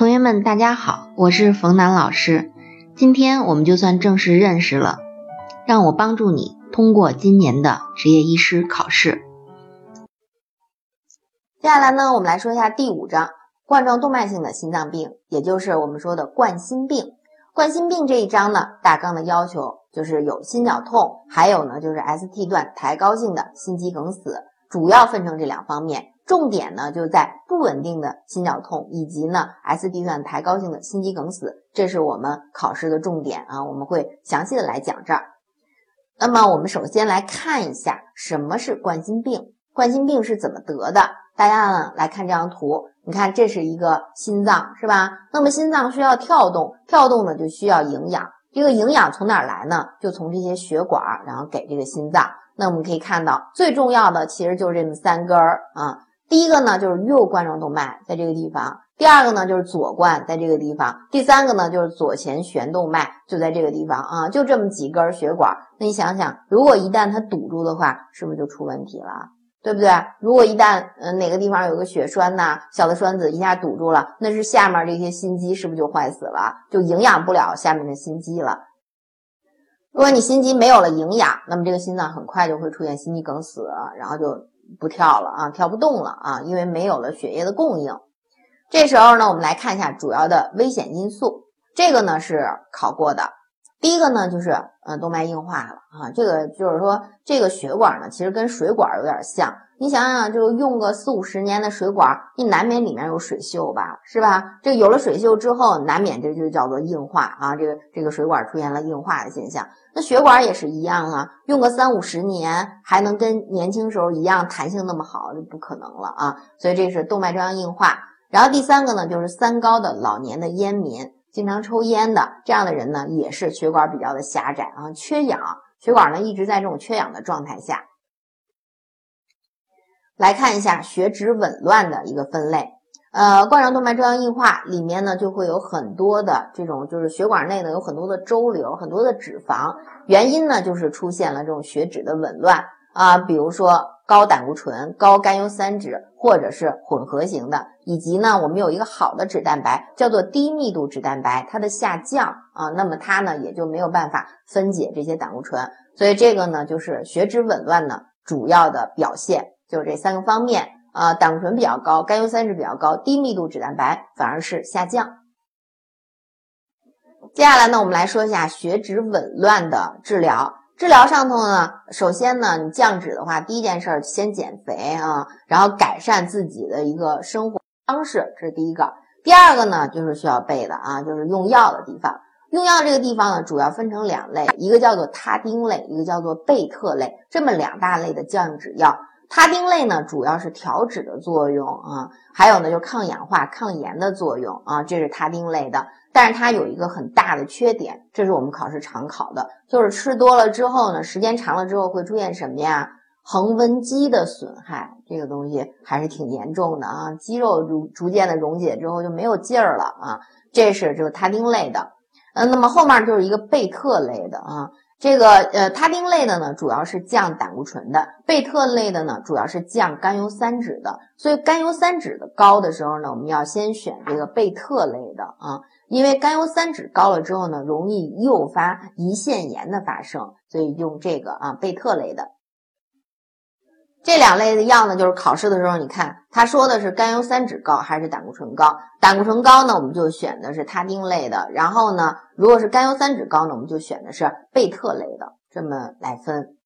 同学们，大家好，我是冯楠老师。今天我们就算正式认识了，让我帮助你通过今年的执业医师考试。接下来呢，我们来说一下第五章冠状动脉性的心脏病，也就是我们说的冠心病。冠心病这一章呢，大纲的要求就是有心绞痛，还有呢就是 ST 段抬高性的心肌梗死，主要分成这两方面。重点呢就在不稳定的心绞痛，以及呢 S D 段抬高性的心肌梗死，这是我们考试的重点啊，我们会详细的来讲这儿。那么我们首先来看一下什么是冠心病，冠心病是怎么得的？大家呢来看这张图，你看这是一个心脏是吧？那么心脏需要跳动，跳动呢就需要营养，这个营养从哪儿来呢？就从这些血管，然后给这个心脏。那我们可以看到，最重要的其实就是这么三根儿啊。第一个呢就是右冠状动脉在这个地方，第二个呢就是左冠在这个地方，第三个呢就是左前旋动脉就在这个地方啊，就这么几根血管。那你想想，如果一旦它堵住的话，是不是就出问题了？对不对？如果一旦呃哪个地方有个血栓呐，小的栓子一下堵住了，那是下面这些心肌是不是就坏死了？就营养不了下面的心肌了。如果你心肌没有了营养，那么这个心脏很快就会出现心肌梗死，然后就。不跳了啊，跳不动了啊，因为没有了血液的供应。这时候呢，我们来看一下主要的危险因素。这个呢是考过的。第一个呢就是嗯动脉硬化了啊，这个就是说这个血管呢其实跟水管有点像。你想想，就用个四五十年的水管，你难免里面有水锈吧，是吧？这有了水锈之后，难免这就叫做硬化啊，这个这个水管出现了硬化的现象。那血管也是一样啊，用个三五十年还能跟年轻时候一样弹性那么好，就不可能了啊。所以这是动脉粥样硬化。然后第三个呢，就是三高的老年的烟民，经常抽烟的这样的人呢，也是血管比较的狭窄啊，缺氧，血管呢一直在这种缺氧的状态下。来看一下血脂紊乱的一个分类，呃，冠状动脉粥样硬化里面呢就会有很多的这种，就是血管内呢有很多的粥瘤，很多的脂肪，原因呢就是出现了这种血脂的紊乱。啊，比如说高胆固醇、高甘油三酯，或者是混合型的，以及呢我们有一个好的脂蛋白叫做低密度脂蛋白，它的下降啊，那么它呢也就没有办法分解这些胆固醇，所以这个呢就是血脂紊乱呢主要的表现。就这三个方面啊，胆固醇比较高，甘油三酯比较高，低密度脂蛋白反而是下降。接下来呢，我们来说一下血脂紊乱的治疗。治疗上头呢，首先呢，你降脂的话，第一件事儿先减肥啊，然后改善自己的一个生活方式，这是第一个。第二个呢，就是需要背的啊，就是用药的地方。用药这个地方呢，主要分成两类，一个叫做他汀类，一个叫做贝特类，这么两大类的降脂药。他汀类呢，主要是调脂的作用啊，还有呢，就是抗氧化、抗炎的作用啊，这是他汀类的。但是它有一个很大的缺点，这是我们考试常考的，就是吃多了之后呢，时间长了之后会出现什么呀？横纹肌的损害，这个东西还是挺严重的啊，肌肉逐逐渐的溶解之后就没有劲儿了啊，这是就是他汀类的。嗯，那么后面就是一个贝特类的啊。这个呃，他汀类的呢，主要是降胆固醇的；贝特类的呢，主要是降甘油三酯的。所以甘油三酯的高的时候呢，我们要先选这个贝特类的啊，因为甘油三酯高了之后呢，容易诱发胰腺炎的发生，所以用这个啊，贝特类的。这两类的药呢，就是考试的时候，你看他说的是甘油三酯高还是胆固醇高？胆固醇高呢，我们就选的是他汀类的。然后呢，如果是甘油三酯高呢，我们就选的是贝特类的。这么来分。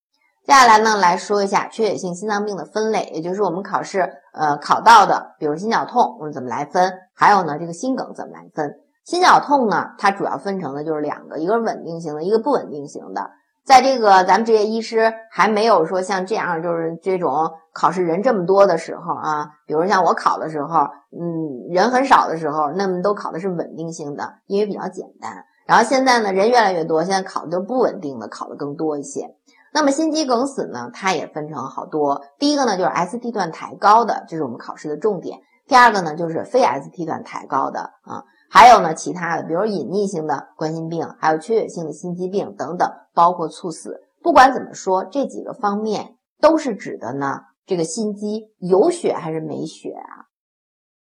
接下来呢，来说一下缺血性心脏病的分类，也就是我们考试呃考到的，比如心绞痛，我们怎么来分？还有呢，这个心梗怎么来分？心绞痛呢，它主要分成的就是两个，一个是稳定型的，一个不稳定型的。在这个咱们执业医师还没有说像这样，就是这种考试人这么多的时候啊，比如像我考的时候，嗯，人很少的时候，那么都考的是稳定性的，因为比较简单。然后现在呢，人越来越多，现在考的都不稳定的，考的更多一些。那么心肌梗死呢，它也分成好多。第一个呢，就是 ST 段抬高的，这是我们考试的重点。第二个呢，就是非 ST 段抬高的啊。还有呢，其他的，比如隐匿性的冠心病，还有缺血性的心肌病等等，包括猝死。不管怎么说，这几个方面都是指的呢，这个心肌有血还是没血啊？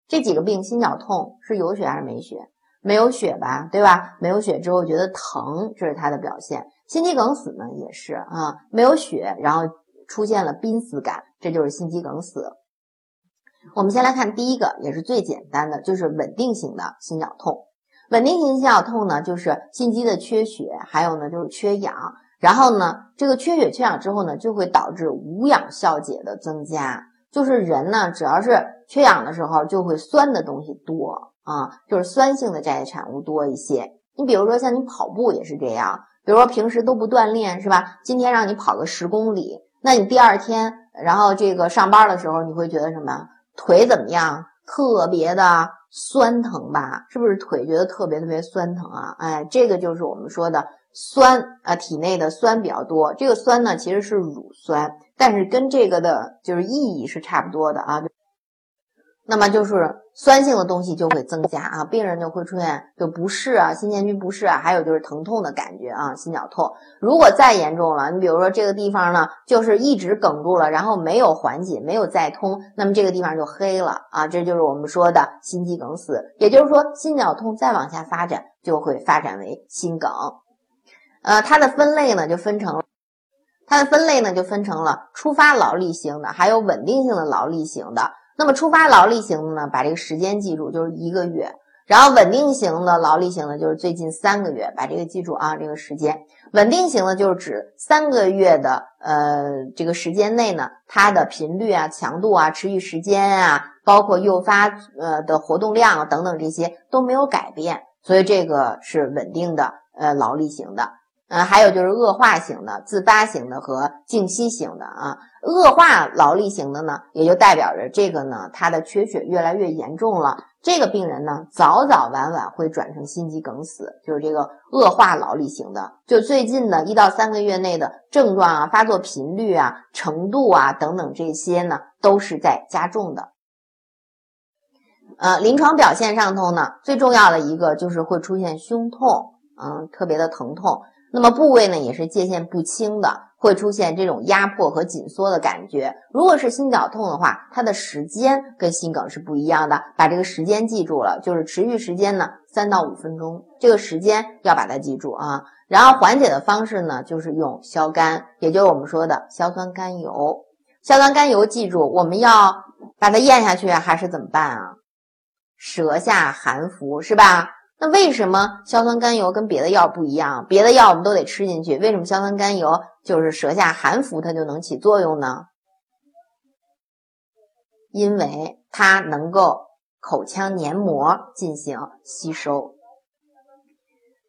这几个病，心绞痛是有血还是没血？没有血吧，对吧？没有血之后觉得疼，这是它的表现。心肌梗死呢也是啊，没有血，然后出现了濒死感，这就是心肌梗死。我们先来看第一个，也是最简单的，就是稳定型的心绞痛。稳定型心绞痛呢，就是心肌的缺血，还有呢就是缺氧，然后呢这个缺血缺氧之后呢，就会导致无氧消解的增加，就是人呢只要是缺氧的时候，就会酸的东西多啊，就是酸性的代谢产物多一些。你比如说像你跑步也是这样，比如说平时都不锻炼是吧？今天让你跑个十公里，那你第二天然后这个上班的时候，你会觉得什么？腿怎么样？特别的酸疼吧？是不是腿觉得特别特别酸疼啊？哎，这个就是我们说的酸啊，体内的酸比较多。这个酸呢，其实是乳酸，但是跟这个的就是意义是差不多的啊。那么就是酸性的东西就会增加啊，病人就会出现就不适啊，心前区不适啊，还有就是疼痛的感觉啊，心绞痛。如果再严重了，你比如说这个地方呢，就是一直梗住了，然后没有缓解，没有再通，那么这个地方就黑了啊，这就是我们说的心肌梗死。也就是说，心绞痛再往下发展，就会发展为心梗。呃，它的分类呢就分成，它的分类呢就分成了初发劳力型的，还有稳定性的劳力型的。那么出发劳力型的呢，把这个时间记住，就是一个月；然后稳定型的劳力型的，就是最近三个月，把这个记住啊，这个时间。稳定型的就是指三个月的呃这个时间内呢，它的频率啊、强度啊、持续时间啊，包括诱发呃的活动量啊等等这些都没有改变，所以这个是稳定的呃劳力型的。嗯，还有就是恶化型的、自发型的和静息型的啊。恶化劳力型的呢，也就代表着这个呢，它的缺血越来越严重了。这个病人呢，早早晚晚会转成心肌梗死，就是这个恶化劳力型的。就最近的一到三个月内的症状啊、发作频率啊、程度啊等等这些呢，都是在加重的。呃，临床表现上头呢，最重要的一个就是会出现胸痛，嗯，特别的疼痛。那么部位呢也是界限不清的，会出现这种压迫和紧缩的感觉。如果是心绞痛的话，它的时间跟心梗是不一样的，把这个时间记住了，就是持续时间呢三到五分钟，这个时间要把它记住啊。然后缓解的方式呢就是用消甘，也就是我们说的硝酸甘油。硝酸甘油记住，我们要把它咽下去还是怎么办啊？舌下含服是吧？那为什么硝酸甘油跟别的药不一样？别的药我们都得吃进去，为什么硝酸甘油就是舌下含服它就能起作用呢？因为它能够口腔黏膜进行吸收。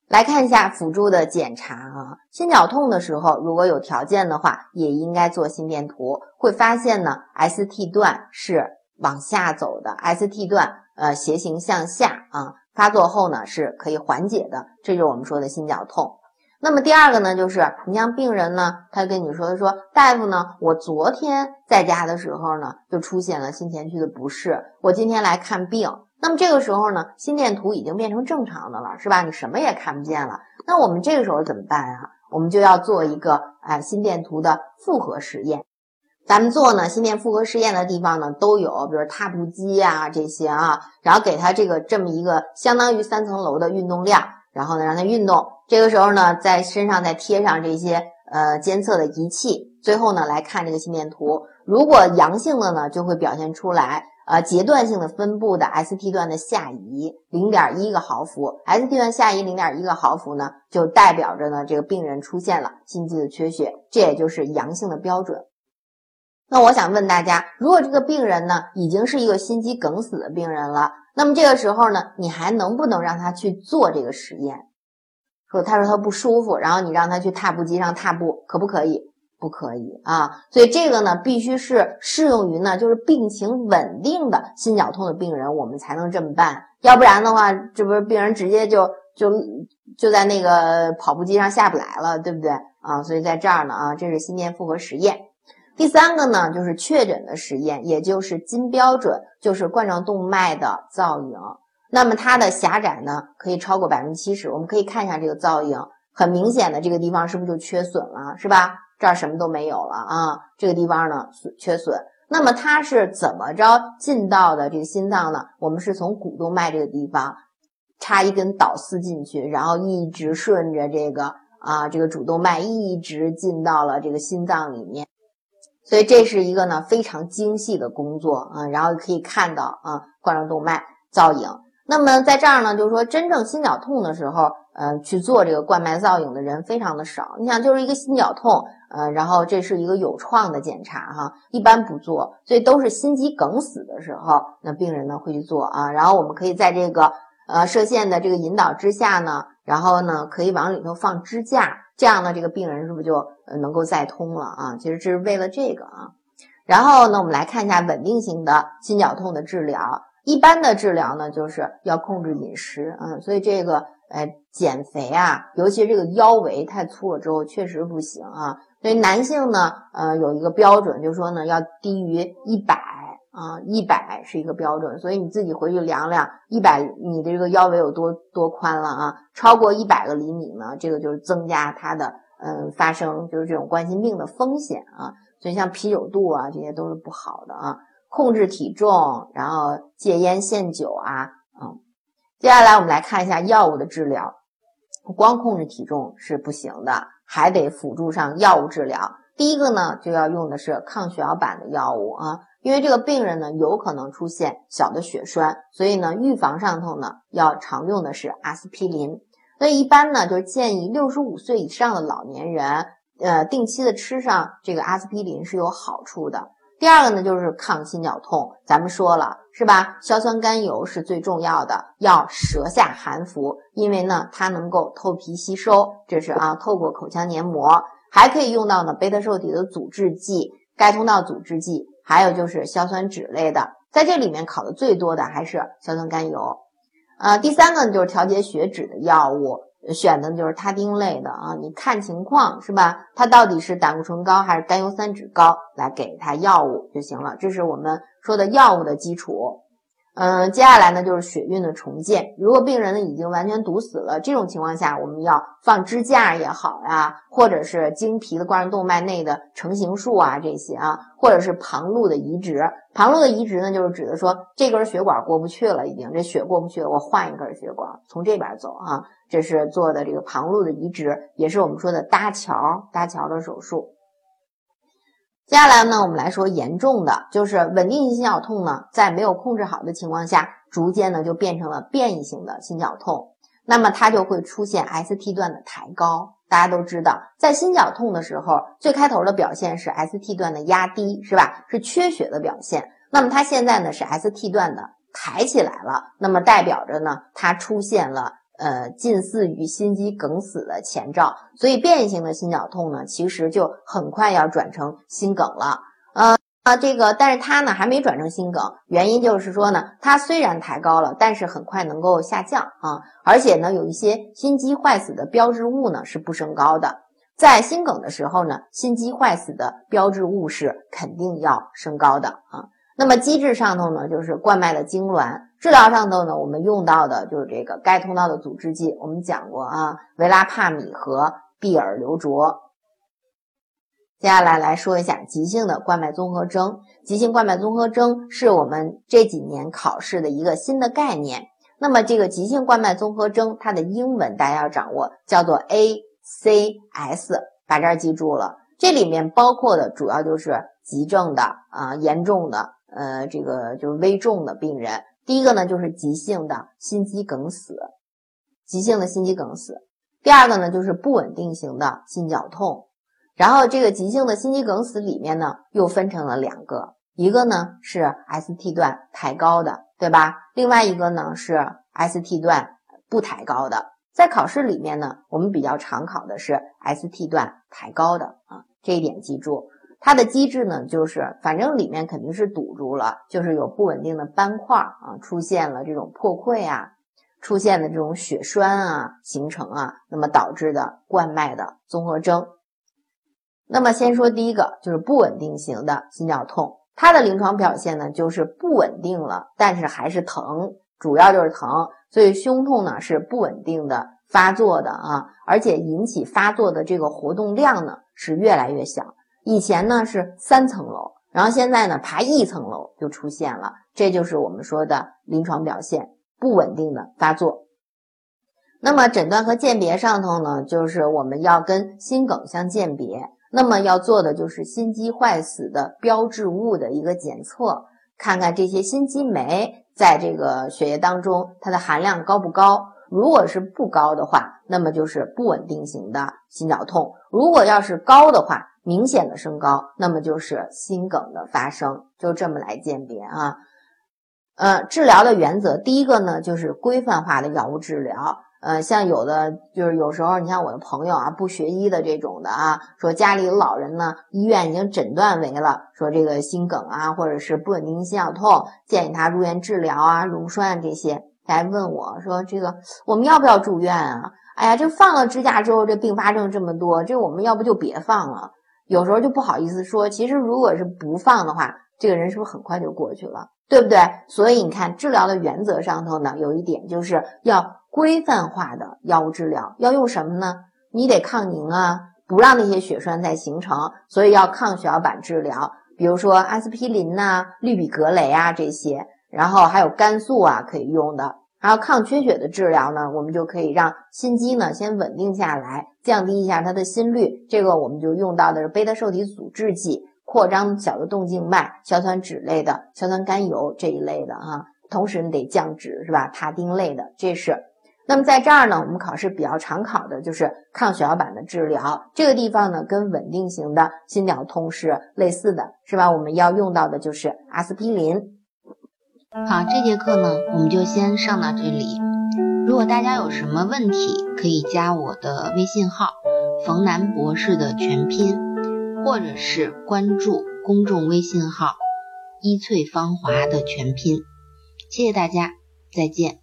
来看一下辅助的检查啊，心绞痛的时候，如果有条件的话，也应该做心电图，会发现呢，ST 段是往下走的，ST 段呃斜行向下啊。发作后呢是可以缓解的，这就是我们说的心绞痛。那么第二个呢，就是你像病人呢，他跟你说，他说大夫呢，我昨天在家的时候呢，就出现了心前区的不适，我今天来看病。那么这个时候呢，心电图已经变成正常的了，是吧？你什么也看不见了。那我们这个时候怎么办啊？我们就要做一个哎心电图的复合实验。咱们做呢心电复合试验的地方呢都有，比如踏步机啊这些啊，然后给他这个这么一个相当于三层楼的运动量，然后呢让他运动。这个时候呢在身上再贴上这些呃监测的仪器，最后呢来看这个心电图。如果阳性的呢就会表现出来呃阶段性的分布的 ST 段的下移零点一个毫伏，ST 段下移零点一个毫伏呢就代表着呢这个病人出现了心肌的缺血，这也就是阳性的标准。那我想问大家，如果这个病人呢已经是一个心肌梗死的病人了，那么这个时候呢，你还能不能让他去做这个实验？说他说他不舒服，然后你让他去踏步机上踏步，可不可以？不可以啊。所以这个呢，必须是适用于呢，就是病情稳定的心绞痛的病人，我们才能这么办。要不然的话，这不是病人直接就就就在那个跑步机上下不来了，对不对啊？所以在这儿呢啊，这是心电复合实验。第三个呢，就是确诊的实验，也就是金标准，就是冠状动脉的造影。那么它的狭窄呢，可以超过百分之七十。我们可以看一下这个造影，很明显的这个地方是不是就缺损了，是吧？这儿什么都没有了啊，这个地方呢缺损。那么它是怎么着进到的这个心脏呢？我们是从股动脉这个地方插一根导丝进去，然后一直顺着这个啊这个主动脉一直进到了这个心脏里面。所以这是一个呢非常精细的工作啊，然后可以看到啊冠状动脉造影。那么在这儿呢，就是说真正心绞痛的时候，嗯，去做这个冠脉造影的人非常的少。你想，就是一个心绞痛，呃，然后这是一个有创的检查哈，一般不做，所以都是心肌梗死的时候，那病人呢会去做啊。然后我们可以在这个呃射线的这个引导之下呢，然后呢可以往里头放支架，这样呢这个病人是不是就能够再通了啊？其实这是为了这个啊。然后呢，我们来看一下稳定型的心绞痛的治疗。一般的治疗呢，就是要控制饮食，嗯，所以这个，呃，减肥啊，尤其这个腰围太粗了之后，确实不行啊。所以男性呢，呃，有一个标准，就是说呢，要低于一百啊，一百是一个标准。所以你自己回去量量，一百你的这个腰围有多多宽了啊？超过一百个厘米呢，这个就是增加它的，嗯，发生就是这种冠心病的风险啊。所以像啤酒肚啊，这些都是不好的啊。控制体重，然后戒烟限酒啊，嗯，接下来我们来看一下药物的治疗。光控制体重是不行的，还得辅助上药物治疗。第一个呢，就要用的是抗血小板的药物啊，因为这个病人呢有可能出现小的血栓，所以呢预防上头呢要常用的是阿司匹林。所以一般呢就是建议六十五岁以上的老年人，呃，定期的吃上这个阿司匹林是有好处的。第二个呢，就是抗心绞痛。咱们说了是吧？硝酸甘油是最重要的，要舌下含服，因为呢，它能够透皮吸收，这是啊，透过口腔黏膜，还可以用到呢贝塔受体的阻滞剂、钙通道阻滞剂，还有就是硝酸酯类的。在这里面考的最多的还是硝酸甘油。呃，第三个呢，就是调节血脂的药物。选的就是他汀类的啊，你看情况是吧？它到底是胆固醇高还是甘油三酯高，来给它药物就行了。这是我们说的药物的基础。嗯，接下来呢就是血运的重建。如果病人呢已经完全堵死了，这种情况下，我们要放支架也好呀，或者是经皮的冠状动脉内的成形术啊这些啊，或者是旁路的移植。旁路的移植呢，就是指的说这根血管过不去了，已经这血过不去了，我换一根血管从这边走啊。这是做的这个旁路的移植，也是我们说的搭桥搭桥的手术。接下来呢，我们来说严重的，就是稳定性心绞痛呢，在没有控制好的情况下，逐渐呢就变成了变异性的心绞痛。那么它就会出现 ST 段的抬高。大家都知道，在心绞痛的时候，最开头的表现是 ST 段的压低，是吧？是缺血的表现。那么它现在呢是 ST 段的抬起来了，那么代表着呢它出现了。呃，近似于心肌梗死的前兆，所以变异性的心绞痛呢，其实就很快要转成心梗了。呃啊，这个，但是它呢还没转成心梗，原因就是说呢，它虽然抬高了，但是很快能够下降啊，而且呢，有一些心肌坏死的标志物呢是不升高的。在心梗的时候呢，心肌坏死的标志物是肯定要升高的啊。那么机制上头呢，就是冠脉的痉挛。治疗上头呢，我们用到的就是这个钙通道的阻滞剂，我们讲过啊，维拉帕米和必尔硫卓。接下来来说一下急性的冠脉综合征。急性冠脉综合征是我们这几年考试的一个新的概念。那么这个急性冠脉综合征，它的英文大家要掌握，叫做 ACS，把这儿记住了。这里面包括的主要就是急症的啊，严重的，呃，这个就是危重的病人。第一个呢，就是急性的心肌梗死，急性的心肌梗死。第二个呢，就是不稳定型的心绞痛。然后这个急性的心肌梗死里面呢，又分成了两个，一个呢是 ST 段抬高的，对吧？另外一个呢是 ST 段不抬高的。在考试里面呢，我们比较常考的是 ST 段抬高的啊，这一点记住。它的机制呢，就是反正里面肯定是堵住了，就是有不稳定的斑块啊，出现了这种破溃啊，出现的这种血栓啊形成啊，那么导致的冠脉的综合征。那么先说第一个，就是不稳定型的心绞痛，它的临床表现呢就是不稳定了，但是还是疼，主要就是疼，所以胸痛呢是不稳定的发作的啊，而且引起发作的这个活动量呢是越来越小。以前呢是三层楼，然后现在呢，爬一层楼就出现了，这就是我们说的临床表现不稳定的发作。那么诊断和鉴别上头呢，就是我们要跟心梗相鉴别，那么要做的就是心肌坏死的标志物的一个检测，看看这些心肌酶在这个血液当中它的含量高不高。如果是不高的话，那么就是不稳定型的心绞痛；如果要是高的话，明显的升高，那么就是心梗的发生。就这么来鉴别啊。呃，治疗的原则，第一个呢就是规范化的药物治疗。呃，像有的就是有时候，你像我的朋友啊，不学医的这种的啊，说家里有老人呢，医院已经诊断为了说这个心梗啊，或者是不稳定心绞痛，建议他入院治疗啊，溶栓这些。来问我说这个我们要不要住院啊？哎呀，这放了支架之后，这并发症这么多，这我们要不就别放了。有时候就不好意思说，其实如果是不放的话，这个人是不是很快就过去了？对不对？所以你看治疗的原则上头呢，有一点就是要。规范化的药物治疗要用什么呢？你得抗凝啊，不让那些血栓再形成，所以要抗血小板治疗，比如说阿司匹林呐、氯吡格雷啊这些，然后还有肝素啊可以用的。还有抗缺血的治疗呢，我们就可以让心肌呢先稳定下来，降低一下它的心率。这个我们就用到的是贝塔受体阻滞剂，扩张小的动静脉，硝酸酯类的、硝酸甘油这一类的哈。同时你得降脂是吧？他汀类的，这是。那么在这儿呢，我们考试比较常考的就是抗血小板的治疗。这个地方呢，跟稳定型的心绞痛是类似的，是吧？我们要用到的就是阿司匹林。好，这节课呢，我们就先上到这里。如果大家有什么问题，可以加我的微信号“冯楠博士”的全拼，或者是关注公众微信号“一翠芳华”的全拼。谢谢大家，再见。